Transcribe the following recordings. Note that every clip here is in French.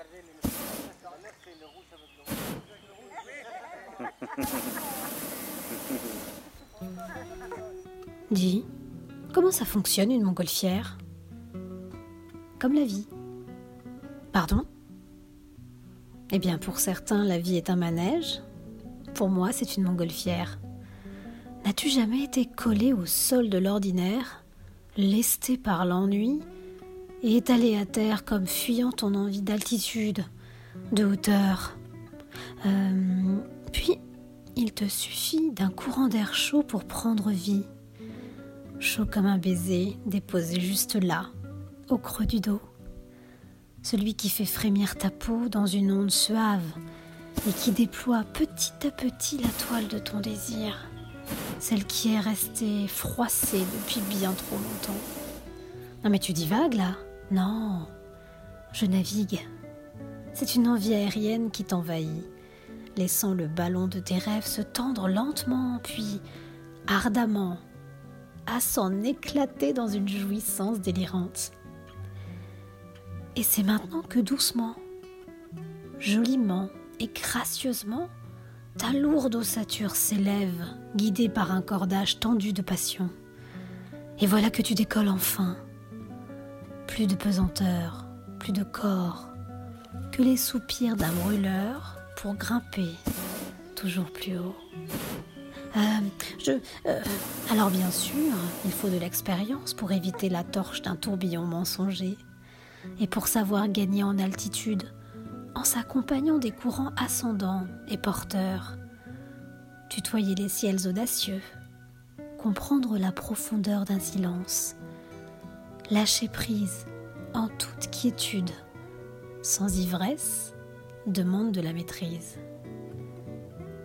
Dis, comment ça fonctionne une montgolfière? Comme la vie. Pardon? Eh bien, pour certains, la vie est un manège. Pour moi, c'est une montgolfière. N'as-tu jamais été collé au sol de l'ordinaire, lesté par l'ennui, et étalé à terre comme fuyant ton envie d'altitude, de hauteur euh, Puis, il te suffit d'un courant d'air chaud pour prendre vie chaud comme un baiser déposé juste là, au creux du dos. Celui qui fait frémir ta peau dans une onde suave et qui déploie petit à petit la toile de ton désir, celle qui est restée froissée depuis bien trop longtemps. Non mais tu divagues là Non, je navigue. C'est une envie aérienne qui t'envahit, laissant le ballon de tes rêves se tendre lentement, puis ardemment à s'en éclater dans une jouissance délirante. Et c'est maintenant que doucement, joliment et gracieusement, ta lourde ossature s'élève, guidée par un cordage tendu de passion. Et voilà que tu décolles enfin. Plus de pesanteur, plus de corps, que les soupirs d'un brûleur pour grimper toujours plus haut. Euh, je. Euh, alors, bien sûr, il faut de l'expérience pour éviter la torche d'un tourbillon mensonger et pour savoir gagner en altitude en s'accompagnant des courants ascendants et porteurs. Tutoyer les ciels audacieux, comprendre la profondeur d'un silence, lâcher prise en toute quiétude, sans ivresse, demande de la maîtrise.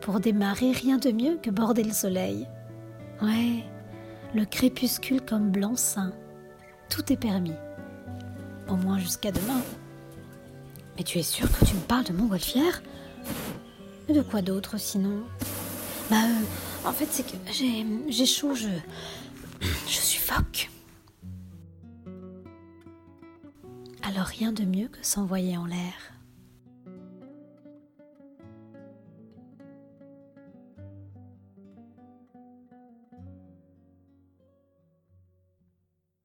Pour démarrer, rien de mieux que border le soleil. Ouais, le crépuscule comme blanc-seing. Tout est permis. Au moins jusqu'à demain. Mais tu es sûr que tu me parles de montgolfière de quoi d'autre sinon? Bah, euh, en fait, c'est que j'ai, j'ai chaud, je. Je suffoque. Alors rien de mieux que s'envoyer en l'air.